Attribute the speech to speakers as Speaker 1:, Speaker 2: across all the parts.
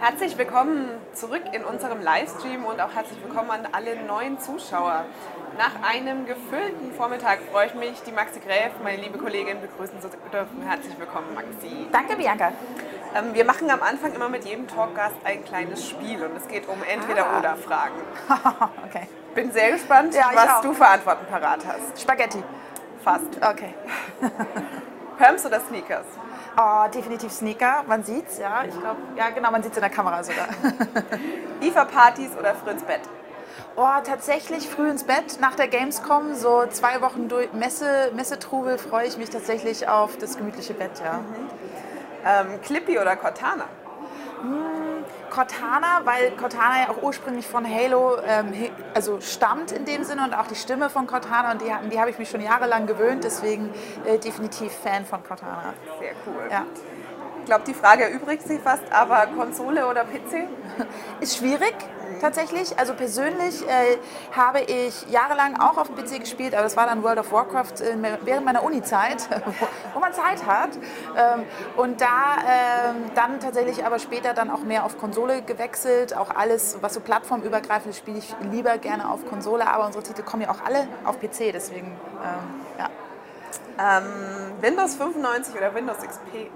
Speaker 1: Herzlich willkommen zurück in unserem Livestream und auch herzlich willkommen an alle neuen Zuschauer. Nach einem gefüllten Vormittag freue ich mich, die Maxi Gräf, meine liebe Kollegin, begrüßen zu dürfen. Herzlich willkommen, Maxi.
Speaker 2: Danke, Bianca.
Speaker 1: Ähm, wir machen am Anfang immer mit jedem Talkgast ein kleines Spiel und es geht um Entweder-Oder-Fragen.
Speaker 2: Ah. okay.
Speaker 1: Bin sehr gespannt,
Speaker 2: Ja,
Speaker 1: was
Speaker 2: auch.
Speaker 1: du für Antworten parat hast.
Speaker 2: Spaghetti.
Speaker 1: Fast.
Speaker 2: Okay.
Speaker 1: Pumps oder Sneakers?
Speaker 2: Oh, definitiv Sneaker. Man sieht's, ja. Ich glaube, ja, genau, man sieht's in der Kamera sogar.
Speaker 1: IFA-Partys oder früh ins Bett?
Speaker 2: Oh, tatsächlich früh ins Bett nach der Gamescom, so zwei Wochen durch Messe, Messetrubel, freue ich mich tatsächlich auf das gemütliche Bett, ja.
Speaker 1: Ähm, Clippy oder Cortana?
Speaker 2: Cortana, weil Cortana ja auch ursprünglich von Halo ähm, also stammt in dem Sinne und auch die Stimme von Cortana und die, die habe ich mich schon jahrelang gewöhnt, deswegen äh, definitiv Fan von Cortana.
Speaker 1: Sehr cool.
Speaker 2: Ja.
Speaker 1: Ich glaube, die Frage erübrigt sich fast, aber Konsole oder PC?
Speaker 2: Ist schwierig tatsächlich. Also persönlich äh, habe ich jahrelang auch auf dem PC gespielt, aber das war dann World of Warcraft äh, während meiner Uni-Zeit, wo, man Zeit hat. Ähm, und da ähm, dann tatsächlich aber später dann auch mehr auf Konsole gewechselt. Auch alles, was so plattformübergreifend ist, spiele ich lieber gerne auf Konsole, aber unsere Titel kommen ja auch alle auf PC, deswegen ähm, ja.
Speaker 1: Ähm, Windows 95 oder Windows XP?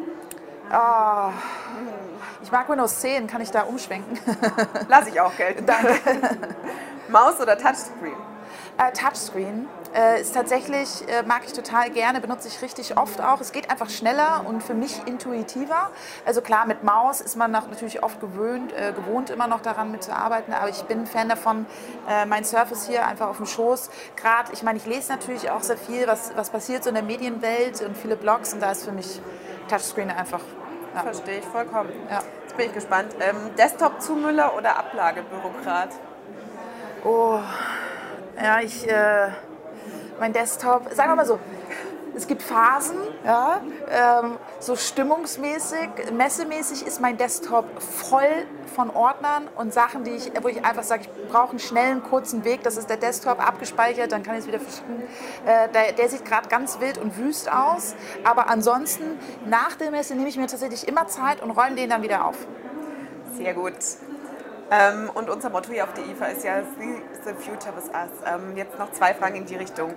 Speaker 2: Ah, ich mag Windows 10, kann ich da umschwenken?
Speaker 1: Lass ich auch gelten.
Speaker 2: Danke.
Speaker 1: Maus oder Touchscreen?
Speaker 2: Äh, Touchscreen äh, ist tatsächlich, äh, mag ich total gerne, benutze ich richtig oft auch. Es geht einfach schneller und für mich intuitiver. Also klar, mit Maus ist man nach, natürlich oft gewöhnt, äh, gewohnt, immer noch daran mitzuarbeiten, aber ich bin ein Fan davon, äh, mein Surface hier einfach auf dem Schoß. Gerade, ich meine, ich lese natürlich auch sehr viel, was, was passiert so in der Medienwelt und viele Blogs und da ist für mich Touchscreen einfach. Ja.
Speaker 1: Verstehe ich vollkommen.
Speaker 2: Ja.
Speaker 1: Jetzt bin ich gespannt. Ähm, Desktop-Zumüller oder Ablagebürokrat?
Speaker 2: Oh, ja, ich, äh, mein Desktop, sagen wir mal so, es gibt Phasen, ja, ähm, so stimmungsmäßig, messemäßig ist mein Desktop voll von Ordnern und Sachen, die ich, wo ich einfach sage, ich brauche einen schnellen, kurzen Weg, das ist der Desktop abgespeichert, dann kann ich es wieder verschicken. Äh, der, der sieht gerade ganz wild und wüst aus, aber ansonsten, nach der Messe nehme ich mir tatsächlich immer Zeit und räume den dann wieder auf.
Speaker 1: Sehr gut. Ähm, und unser Motto hier auf der IFA ist ja the future with us. Ähm, jetzt noch zwei Fragen in die Richtung.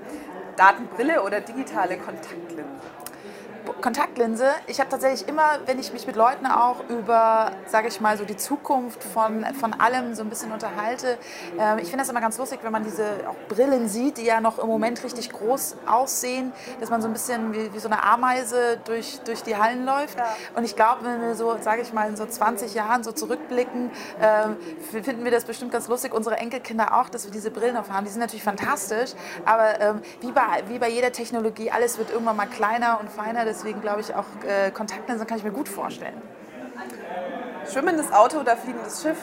Speaker 1: Datenbrille oder digitale Kontaktlinse?
Speaker 2: Kontaktlinse. Ich habe tatsächlich immer, wenn ich mich mit Leuten auch über, sage ich mal, so die Zukunft von, von allem so ein bisschen unterhalte, ähm, ich finde das immer ganz lustig, wenn man diese auch Brillen sieht, die ja noch im Moment richtig groß aussehen, dass man so ein bisschen wie, wie so eine Ameise durch, durch die Hallen läuft. Und ich glaube, wenn wir so, sage ich mal, in so 20 Jahren so zurückblicken, ähm, finden wir das bestimmt ganz lustig, unsere Enkelkinder auch, dass wir diese Brillen auf haben. Die sind natürlich fantastisch, aber ähm, wie, bei, wie bei jeder Technologie, alles wird irgendwann mal kleiner und feiner, deswegen glaube ich auch äh, Kontaktlinsen kann ich mir gut vorstellen.
Speaker 1: Schwimmendes Auto oder fliegendes Schiff?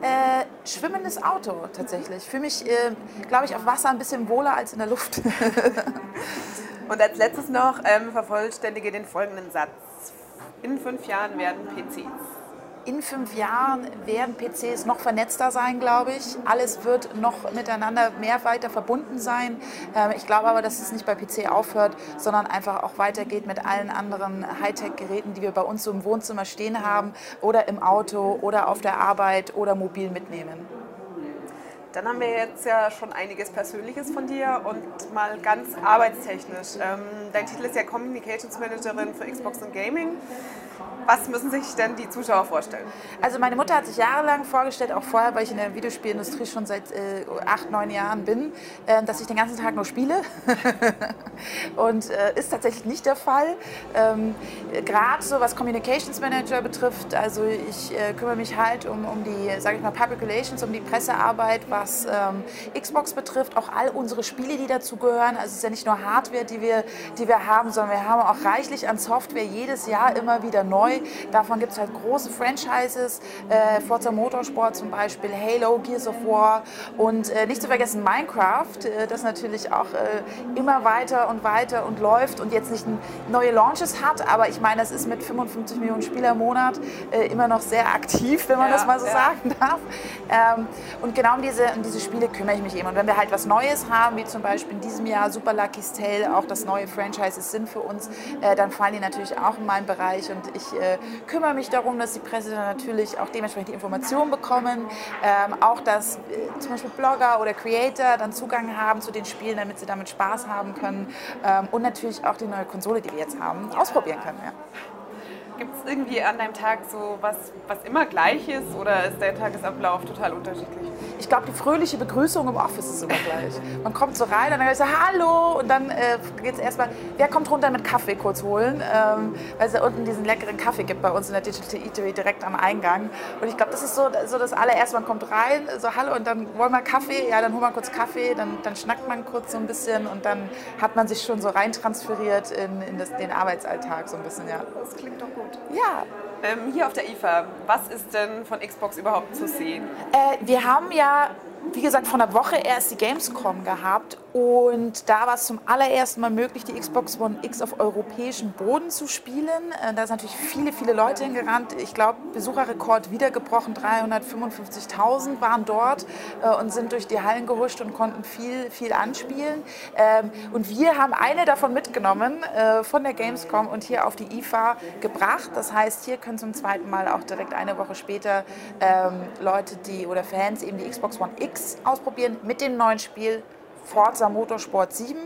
Speaker 2: Äh, schwimmendes Auto tatsächlich. Für mich, äh, glaube ich, auf Wasser ein bisschen wohler als in der Luft.
Speaker 1: Und als letztes noch, ähm, vervollständige den folgenden Satz. In fünf Jahren werden PCs.
Speaker 2: In fünf Jahren werden PCs noch vernetzter sein, glaube ich. Alles wird noch miteinander mehr weiter verbunden sein. Ähm, ich glaube aber, dass es nicht bei PC aufhört, sondern einfach auch weitergeht mit allen anderen Hightech-Geräten, die wir bei uns so im Wohnzimmer stehen haben oder im Auto oder auf der Arbeit oder mobil mitnehmen.
Speaker 1: Dann haben wir jetzt ja schon einiges Persönliches von dir und mal ganz arbeitstechnisch. Ähm, dein Titel ist ja Communications Managerin für Xbox und Gaming. Was müssen sich denn die Zuschauer vorstellen?
Speaker 2: Also meine Mutter hat sich jahrelang vorgestellt, auch vorher, weil ich in der Videospielindustrie schon seit äh, acht, neun Jahren bin, äh, dass ich den ganzen Tag nur spiele. Und äh, ist tatsächlich nicht der Fall. Ähm, Gerade so was Communications Manager betrifft, also ich äh, kümmere mich halt um, um die, sage ich mal, Public Relations, um die Pressearbeit, was ähm, Xbox betrifft, auch all unsere Spiele, die dazu gehören. Also es ist ja nicht nur Hardware, die wir, die wir haben, sondern wir haben auch reichlich an Software jedes Jahr immer wieder neu. Davon gibt es halt große Franchises, äh, Forza Motorsport zum Beispiel, Halo, Gears of War und äh, nicht zu vergessen Minecraft, äh, das natürlich auch äh, immer weiter und weiter und läuft und jetzt nicht neue Launches hat, aber ich meine, das ist mit 55 Millionen Spieler im Monat äh, immer noch sehr aktiv, wenn man
Speaker 1: Ja,
Speaker 2: das mal so
Speaker 1: ja.
Speaker 2: sagen darf. Ähm, und genau um diese, um diese Spiele kümmere ich mich eben. Und wenn wir halt was Neues haben, wie zum Beispiel in diesem Jahr Super Lucky's Tale, auch das neue Franchises sind für uns, äh, dann fallen die natürlich auch in meinen Bereich und ich äh, kümmere mich darum, dass die Presse dann natürlich auch dementsprechend die Informationen bekommen. Ähm, auch, dass äh, zum Beispiel Blogger oder Creator dann Zugang haben zu den Spielen, damit sie damit Spaß haben können. Ähm, und natürlich auch die neue Konsole, die wir jetzt haben, ausprobieren können. Ja.
Speaker 1: Gibt es irgendwie an deinem Tag so was, was immer gleich ist oder ist der Tagesablauf total unterschiedlich?
Speaker 2: Ich glaube, die fröhliche Begrüßung im Office ist immer gleich. Man kommt so rein und dann sagt Hallo und dann äh, geht es erstmal, wer kommt runter mit Kaffee kurz holen, ähm, weil es da unten diesen leckeren Kaffee gibt bei uns in der Digital Eatery direkt am Eingang. Und ich glaube, das ist so, so das allererste, man kommt rein, so Hallo und dann wollen wir Kaffee, ja, dann holen wir kurz Kaffee, dann, dann schnackt man kurz so ein bisschen und dann hat man sich schon so rein transferiert in, in das, den Arbeitsalltag so ein bisschen, ja.
Speaker 1: Das klingt doch gut.
Speaker 2: Ja.
Speaker 1: Ähm, hier auf der IFA, was ist denn von Xbox überhaupt zu sehen?
Speaker 2: Äh, wir haben ja wie gesagt, vor einer Woche erst die Gamescom gehabt und da war es zum allerersten Mal möglich, die Xbox One X auf europäischem Boden zu spielen. Äh, da sind natürlich viele, viele Leute hingerannt. Ich glaube, Besucherrekord wiedergebrochen. 355.000 waren dort äh, und sind durch die Hallen gehuscht und konnten viel, viel anspielen. Ähm, und wir haben eine davon mitgenommen äh, von der Gamescom und hier auf die IFA gebracht. Das heißt, hier können zum zweiten Mal auch direkt eine Woche später ähm, Leute, die oder Fans eben die Xbox One X X ausprobieren mit dem neuen Spiel Forza Motorsport 7.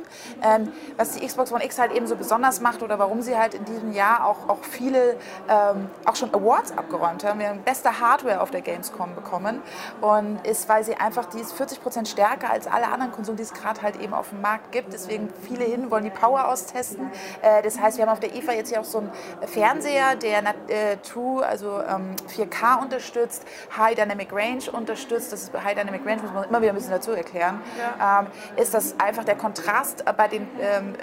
Speaker 2: Ähm, was die Xbox One X halt eben so besonders macht oder warum sie halt in diesem Jahr auch, auch viele, ähm, auch schon Awards abgeräumt haben. Wir haben beste Hardware auf der Gamescom bekommen und ist, weil sie einfach, die ist 40 Prozent stärker als alle anderen Konsolen, die es gerade halt eben auf dem Markt gibt. Deswegen viele hin wollen die Power austesten. Äh, das heißt, wir haben auf der IFA jetzt hier auch so einen Fernseher, der äh, True, also ähm, 4K unterstützt, High Dynamic Range unterstützt. Das ist High Dynamic Range, muss man immer wieder ein bisschen dazu erklären. Ja. Ähm, ist, dass einfach der Kontrast bei den ähm,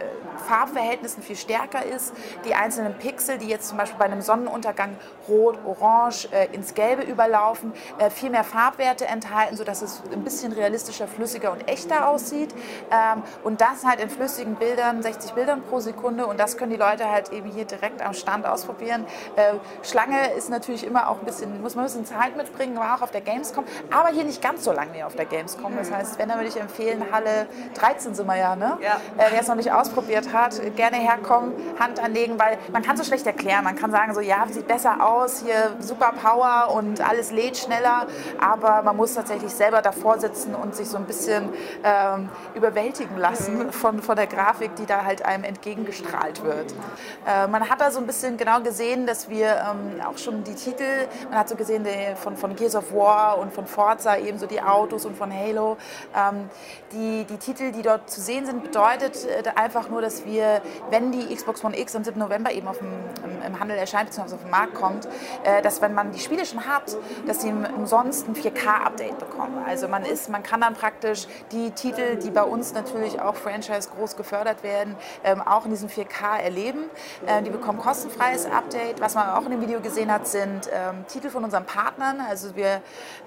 Speaker 2: Farbverhältnissen viel stärker ist. Die einzelnen Pixel, die jetzt zum Beispiel bei einem Sonnenuntergang rot, orange äh, ins Gelbe überlaufen, äh, viel mehr Farbwerte enthalten, sodass es ein bisschen realistischer, flüssiger und echter aussieht. Ähm, und das halt in flüssigen Bildern, 60 Bildern pro Sekunde. Und das können die Leute halt eben hier direkt am Stand ausprobieren. Äh, Schlange ist natürlich immer auch ein bisschen, muss man ein bisschen Zeit mitbringen, war auch auf der Gamescom, aber hier nicht ganz so lange wie auf der Gamescom. Das heißt, wenn, dann würde ich empfehlen, Halle 13 sind wir ja, ne? Ja. Äh, wer es noch nicht ausprobiert hat, gerne herkommen, Hand anlegen, weil man kann so schlecht erklären. Man kann sagen so, ja, sieht besser aus, hier super Power und alles lädt schneller, aber man muss tatsächlich selber davor sitzen und sich so ein bisschen ähm, überwältigen lassen von, von der Grafik, die da halt einem entgegengestrahlt wird. Äh, man hat da so ein bisschen genau gesehen, dass wir ähm, auch schon die Titel, man hat so gesehen die, von, von Gears of War und von Forza ebenso die Autos und von Halo, ähm, die, die Titel, die dort zu sehen sind, bedeutet äh, einfach nur, dass wir, wenn die Xbox One X am 7. November eben auf dem, im, im Handel erscheint, beziehungsweise auf den Markt kommt, äh, dass wenn man die Spiele schon hat, dass sie umsonst ein 4K-Update bekommen. Also man, ist, man kann dann praktisch die Titel, die bei uns natürlich auch Franchise groß gefördert werden, ähm, auch in diesem 4K erleben. Äh, die bekommen kostenfreies Update. Was man auch in dem Video gesehen hat, sind ähm, Titel von unseren Partnern. Also wir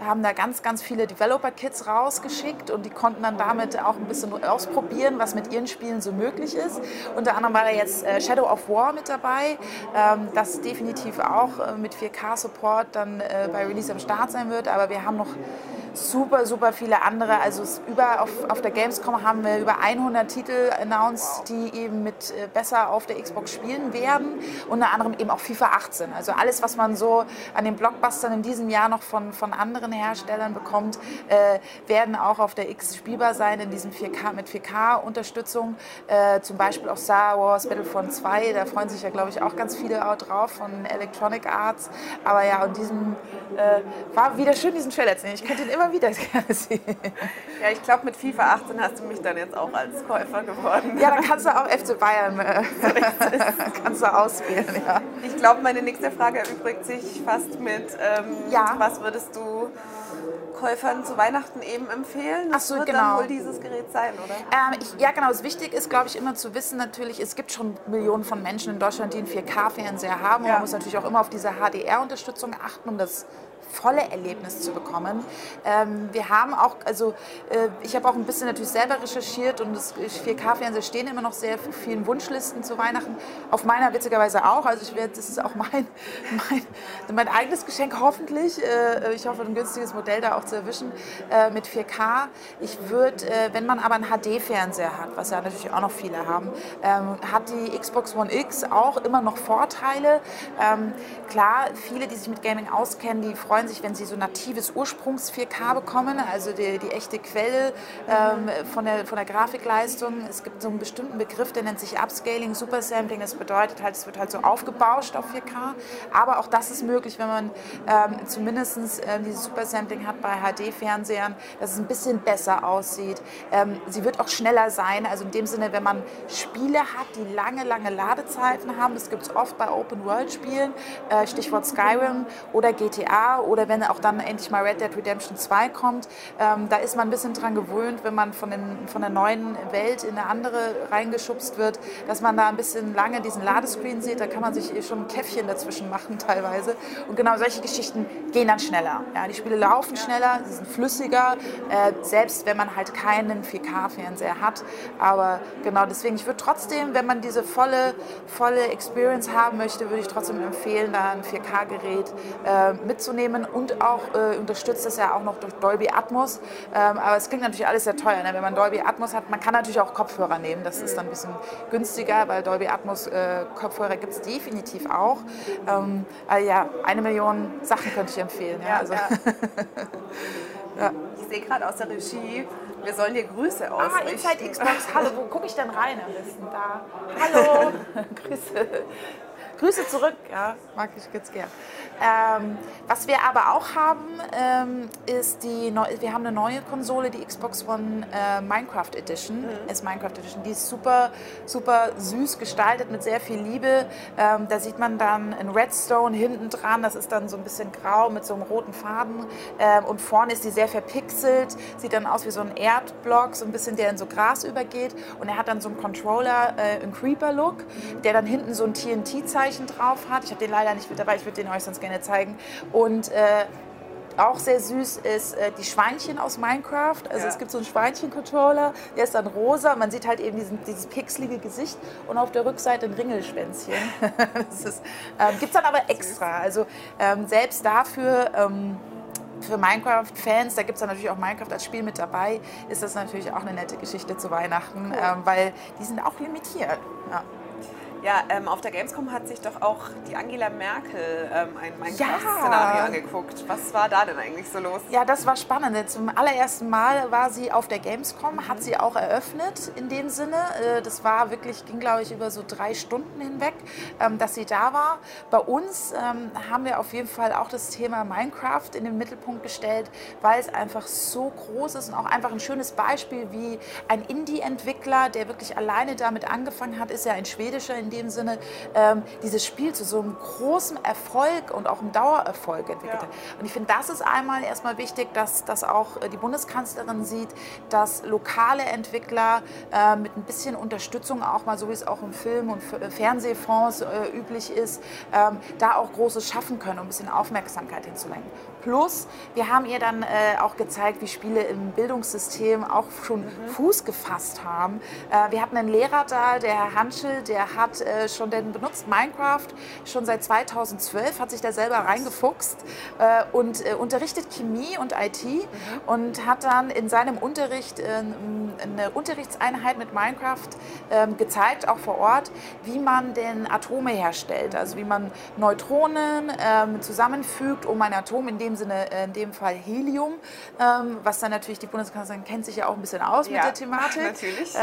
Speaker 2: haben da ganz, ganz viele Developer-Kits rausgeschickt und die konnten dann damit auch ein bisschen ausprobieren, was mit ihren Spielen so möglich ist. Unter anderem war da jetzt äh, Shadow of War mit dabei, ähm, das definitiv auch äh, mit 4K-Support dann äh, bei Release am Start sein wird. Aber wir haben noch super, super viele andere. Also über, auf, auf der Gamescom haben wir über 100 Titel announced, die eben mit äh, besser auf der Xbox spielen werden. Unter anderem eben auch FIFA 18. Also alles, was man so an den Blockbustern in diesem Jahr noch von, von anderen Herstellern bekommt, äh, werden auch auf der X spielbar sein in diesem 4K mit 4K-Unterstützung. Äh, zum Beispiel auch Star Wars Battlefront 2. Da freuen sich ja, glaube ich, auch ganz viele auch drauf von Electronic Arts. Aber ja, und diesem äh, war wieder schön, diesen Trailer zu sehen. Ich könnte ihn immer immer wieder gerne sehen.
Speaker 1: Ja, ich glaube, mit FIFA 18 hast du mich dann jetzt auch als Käufer geworden.
Speaker 2: Ja, dann kannst du auch FC Bayern äh, kannst du auswählen. Ja.
Speaker 1: Ich glaube, meine nächste Frage erübrigt sich fast mit, ähm, ja. was würdest du Käufern zu Weihnachten eben empfehlen?
Speaker 2: Das Ach so,
Speaker 1: wird
Speaker 2: genau.
Speaker 1: dann wohl dieses Gerät sein, oder?
Speaker 2: Ähm, ich, ja, genau. Das Wichtige ist, glaube ich, immer zu wissen, natürlich, es gibt schon Millionen von Menschen in Deutschland, die einen 4K-Fernseher haben. Ja. Man muss natürlich auch immer auf diese HDR-Unterstützung achten, um das volle Erlebnis zu bekommen. Ähm, wir haben auch, also äh, ich habe auch ein bisschen natürlich selber recherchiert und das 4K-Fernseher stehen immer noch sehr vielen Wunschlisten zu Weihnachten. Auf meiner witzigerweise auch. Also ich werde, das ist auch mein, mein, mein eigenes Geschenk hoffentlich. Äh, ich hoffe, ein günstiges Modell da auch zu erwischen äh, mit 4K. Ich würde, äh, wenn man aber einen HD-Fernseher hat, was ja natürlich auch noch viele haben, ähm, hat die Xbox One X auch immer noch Vorteile. Ähm, klar, viele, die sich mit Gaming auskennen, die freuen sich, wenn sie so natives Ursprungs-4K bekommen, also die, die echte Quelle ähm, von, der, von der Grafikleistung. Es gibt so einen bestimmten Begriff, der nennt sich Upscaling, Supersampling. Das bedeutet halt, es wird halt so aufgebauscht auf 4K. Aber auch das ist möglich, wenn man ähm, zumindest ähm, dieses Supersampling hat bei HD-Fernsehern, dass es ein bisschen besser aussieht. Ähm, sie wird auch schneller sein, also in dem Sinne, wenn man Spiele hat, die lange, lange Ladezeiten haben, das gibt es oft bei Open-World-Spielen, äh, Stichwort Skyrim oder GTA oder wenn auch dann endlich mal Red Dead Redemption 2 kommt, ähm, da ist man ein bisschen dran gewöhnt, wenn man von, den, von der neuen Welt in eine andere reingeschubst wird, dass man da ein bisschen lange diesen Ladescreen sieht, da kann man sich schon ein Käffchen dazwischen machen teilweise. Und genau solche Geschichten gehen dann schneller. Ja, die Spiele laufen schneller, sie sind flüssiger, äh, selbst wenn man halt keinen 4K-Fernseher hat. Aber genau deswegen, ich würde trotzdem, wenn man diese volle, volle Experience haben möchte, würde ich trotzdem empfehlen, da ein 4K-Gerät äh, mitzunehmen und auch äh, unterstützt es ja auch noch durch Dolby Atmos. Ähm, aber es klingt natürlich alles sehr teuer, ne? wenn man Dolby Atmos hat. Man kann natürlich auch Kopfhörer nehmen, das ist dann ein bisschen günstiger, weil Dolby Atmos äh, Kopfhörer gibt es definitiv auch. Ähm, ja, eine Million Sachen könnte ich empfehlen. Ja, also. ja.
Speaker 1: ja. Ich sehe gerade aus der Regie, wir sollen dir Grüße ausrichten.
Speaker 2: Ah, Inside Xbox, hallo, wo gucke ich denn rein am besten? Da. Hallo, Grüße. Grüße zurück, ja, mag ich ganz gern. Ähm, was wir aber auch haben, ähm, ist die, Neu wir haben eine neue Konsole, die Xbox One äh, Minecraft Edition, mhm. ist Minecraft Edition. Die ist super, super süß gestaltet mit sehr viel Liebe. Ähm, da sieht man dann ein Redstone hinten dran, das ist dann so ein bisschen grau mit so einem roten Faden. Ähm, und vorne ist die sehr verpixelt, sieht dann aus wie so ein Erdblock, so ein bisschen, der in so Gras übergeht. Und er hat dann so einen Controller, äh, einen Creeper-Look, der dann hinten so ein TNT-Zeichen drauf hat. Ich habe den leider nicht mit dabei, ich würde den euch sonst gerne zeigen. Und äh, auch sehr süß ist äh, die Schweinchen aus Minecraft. Also ja. es gibt so einen Schweinchen-Controller, der ist dann rosa. Man sieht halt eben diesen, dieses pixelige Gesicht und auf der Rückseite ein Ringelschwänzchen. das ähm, gibt es dann aber extra. Also ähm, selbst dafür... Ähm, für Minecraft-Fans, da gibt es dann natürlich auch Minecraft als Spiel mit dabei, ist das natürlich auch eine nette Geschichte zu Weihnachten, cool. ähm, weil die sind auch limitiert. Ja.
Speaker 1: Ja, ähm, auf der Gamescom hat sich doch auch die Angela Merkel ähm, ein Minecraft-Szenario ja. angeguckt. Was war da denn eigentlich so los?
Speaker 2: Ja, das war spannend. Zum allerersten Mal war sie auf der Gamescom, mhm. hat sie auch eröffnet in dem Sinne. Äh, das war wirklich, ging glaube ich über so drei Stunden hinweg, ähm, dass sie da war. Bei uns ähm, haben wir auf jeden Fall auch das Thema Minecraft in den Mittelpunkt gestellt, weil es einfach so groß ist und auch einfach ein schönes Beispiel, wie ein Indie-Entwickler, der wirklich alleine damit angefangen hat, ist ja ein schwedischer, in dem Sinne ähm, dieses Spiel zu so einem großen Erfolg und auch einem Dauererfolg entwickelt hat. Ja. Und ich finde, das ist einmal erstmal wichtig, dass, dass auch äh, die Bundeskanzlerin sieht, dass lokale Entwickler äh, mit ein bisschen Unterstützung, auch mal so wie es auch im Film- und äh, Fernsehfonds äh, üblich ist, ähm, da auch Großes schaffen können, um ein bisschen Aufmerksamkeit hinzulenken. Plus, wir haben ihr dann äh, auch gezeigt, wie Spiele im Bildungssystem auch schon mhm. Fuß gefasst haben. Äh, wir hatten einen Lehrer da, der Herr Hanschel, der hat äh, schon, den benutzt Minecraft schon seit 2012, hat sich da selber reingefuchst äh, und äh, unterrichtet Chemie und IT mhm. und hat dann in seinem Unterricht äh, eine Unterrichtseinheit mit Minecraft ähm, gezeigt, auch vor Ort, wie man denn Atome herstellt, also wie man Neutronen ähm, zusammenfügt, um ein Atom in dem Sinne, äh, in dem Fall Helium, ähm, was dann natürlich die Bundeskanzlerin kennt sich ja auch ein bisschen aus ja, mit der Thematik.
Speaker 1: Natürlich.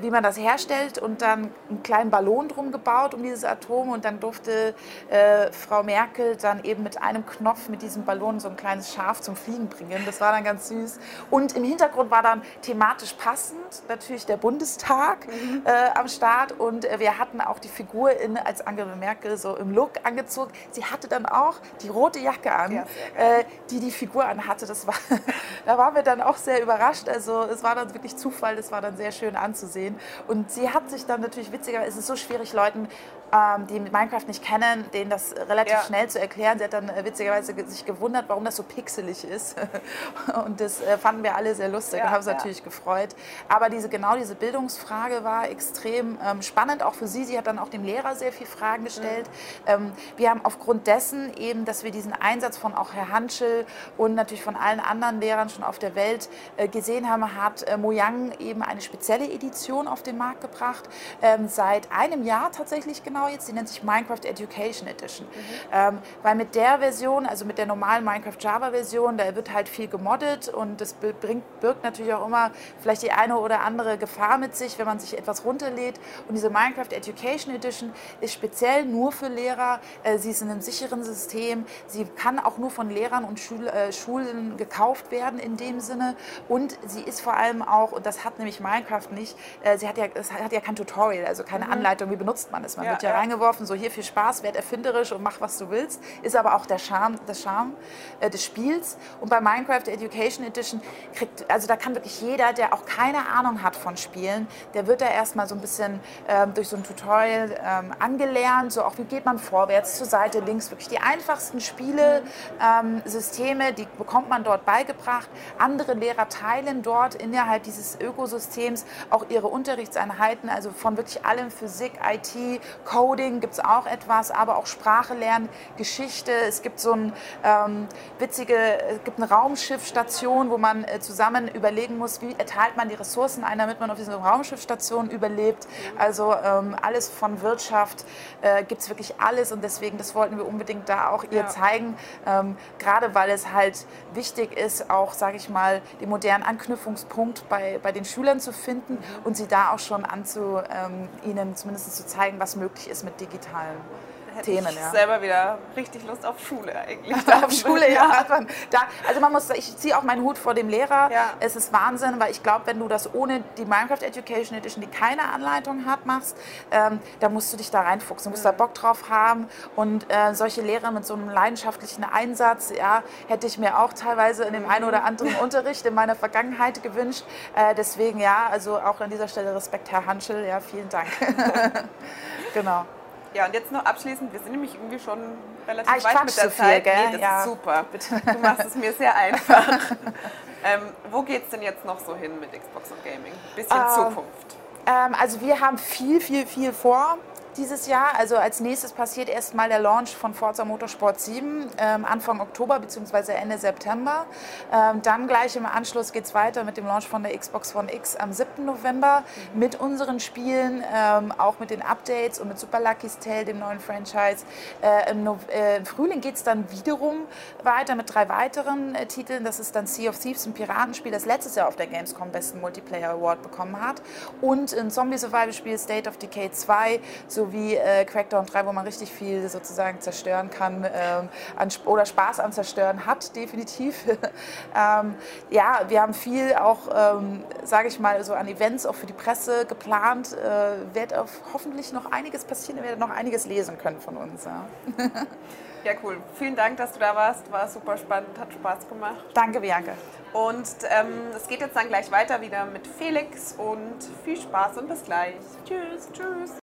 Speaker 2: Wie man das herstellt und dann einen kleinen Ballon drum gebaut um dieses Atom und dann durfte äh, Frau Merkel dann eben mit einem Knopf mit diesem Ballon so ein kleines Schaf zum Fliegen bringen. Das war dann ganz süß. Und im Hintergrund war dann thematisch passend natürlich der Bundestag mhm. äh, am Start und äh, wir hatten auch die Figur in, als Angela Merkel so im Look angezogen. Sie hatte dann auch die rote Jacke an, ja, äh, die die Figur anhatte. Das war, da waren wir dann auch sehr überrascht. Also es war dann wirklich Zufall, das war dann sehr schön anzusehen. Und sie hat sich dann natürlich witzig witziger, ist es so schwierig, Leuten ähm, die Minecraft nicht kennen, denen das relativ ja. schnell zu erklären. Sie hat dann äh, witzigerweise sich gewundert, warum das so pixelig ist. Und das äh, fanden wir alle sehr lustig ja, und haben uns ja. natürlich gefreut. Aber diese, genau diese Bildungsfrage war extrem ähm, spannend, auch für sie. Sie hat dann auch dem Lehrer sehr viele Fragen gestellt. Mhm. Ähm, wir haben aufgrund dessen eben, dass wir diesen Einsatz von auch Herr Hanschel und natürlich von allen anderen Lehrern schon auf der Welt äh, gesehen haben, hat Mojang eben eine spezielle Edition auf den Markt gebracht. Seit einem Jahr tatsächlich genau genau jetzt, die nennt sich Minecraft Education Edition. Mhm. Ähm, weil mit der Version, also mit der normalen Minecraft Java Version, da wird halt viel gemoddet und das bringt, birgt natürlich auch immer vielleicht die eine oder andere Gefahr mit sich, wenn man sich etwas runterlädt. Und diese Minecraft Education Edition ist speziell nur für Lehrer. Äh, sie ist in einem sicheren System. Sie kann auch nur von Lehrern und Schul äh, Schulen gekauft werden in dem Sinne. Und sie ist vor allem auch, und das hat nämlich Minecraft nicht, äh, sie hat ja, es hat ja kein Tutorial, also keine mhm. Anleitung, wie benutzt man es. Man ja, wird ja reingeworfen, so hier viel Spaß, werd erfinderisch und mach, was du willst. Ist aber auch der Charme, der Charme äh, des Spiels. Und bei Minecraft Education Edition kriegt, also da kann wirklich jeder, der auch keine Ahnung hat von Spielen, der wird da erstmal so ein bisschen ähm, durch so ein Tutorial ähm, angelernt, so auch wie geht man vorwärts, zur Seite, links, wirklich die einfachsten Spiele, ähm, Systeme, die bekommt man dort beigebracht. Andere Lehrer teilen dort innerhalb dieses Ökosystems auch ihre Unterrichtseinheiten, also von wirklich allem Physik, IT, Coding gibt es auch etwas, aber auch Sprache lernen, Geschichte. Es gibt so ein ähm, witzige, es gibt eine Raumschiffstation, wo man äh, zusammen überlegen muss, wie erteilt man die Ressourcen ein, damit man auf dieser Raumschiffstation überlebt. Also ähm, alles von Wirtschaft äh, gibt es wirklich alles und deswegen, das wollten wir unbedingt da auch ihr ja. zeigen, ähm, gerade weil es halt wichtig ist, auch, sage ich mal, den modernen Anknüpfungspunkt bei, bei den Schülern zu finden mhm. und sie da auch schon anzu, ähm, ihnen zumindest zu zeigen, was möglich ist mit digitalen
Speaker 1: hätte Themen. Ich ja. selber wieder richtig Lust auf Schule eigentlich.
Speaker 2: auf Schule, ja. Da, also man muss, ich ziehe auch meinen Hut vor dem Lehrer. Ja. Es ist Wahnsinn, weil ich glaube, wenn du das ohne die Minecraft Education Edition, die keine Anleitung hat, machst, ähm, da musst du dich da reinfuchsen. Du musst mhm. da Bock drauf haben. Und äh, solche Lehrer mit so einem leidenschaftlichen Einsatz, ja, hätte ich mir auch teilweise in dem einen oder anderen Unterricht in meiner Vergangenheit gewünscht. Äh, deswegen ja, also auch an dieser Stelle Respekt, Herr Hanschel. Ja, vielen Dank. genau.
Speaker 1: Ja, und jetzt noch abschließend, wir sind nämlich irgendwie schon relativ ah, weit mit der so Zeit. Viel, nee, das ja. ist super. Bitte. Du machst es mir sehr einfach. ähm, wo geht es denn jetzt noch so hin mit Xbox und Gaming? Bisschen ähm, Zukunft.
Speaker 2: Ähm, also wir haben viel, viel, viel vor dieses Jahr. Also als nächstes passiert erstmal der Launch von Forza Motorsport 7 ähm, Anfang Oktober bzw. Ende September. Ähm, dann gleich im Anschluss geht es weiter mit dem Launch von der Xbox One X am 7. November mhm. mit unseren Spielen, ähm, auch mit den Updates und mit Super Lucky's Tale, dem neuen Franchise. Äh, im, no äh, im, Frühling geht es dann wiederum weiter mit drei weiteren äh, Titeln. Das ist dann Sea of Thieves, ein Piratenspiel, das letztes Jahr auf der Gamescom besten Multiplayer Award bekommen hat. Und ein Zombie-Survival-Spiel State of Decay 2 so wie äh, Crackdown 3, wo man richtig viel sozusagen zerstören kann ähm, an, oder Spaß am Zerstören hat, definitiv. ähm, ja, wir haben viel auch, ähm, sage ich mal, so an Events auch für die Presse geplant. Äh, wird auf hoffentlich noch einiges passieren, ihr werdet noch einiges lesen können von uns. Ja.
Speaker 1: Ja, cool. Vielen Dank, dass du da warst. War super spannend, hat Spaß gemacht.
Speaker 2: Danke, Bianca.
Speaker 1: Und ähm, es geht jetzt dann gleich weiter wieder mit Felix und viel Spaß und bis gleich. Tschüss. Tschüss.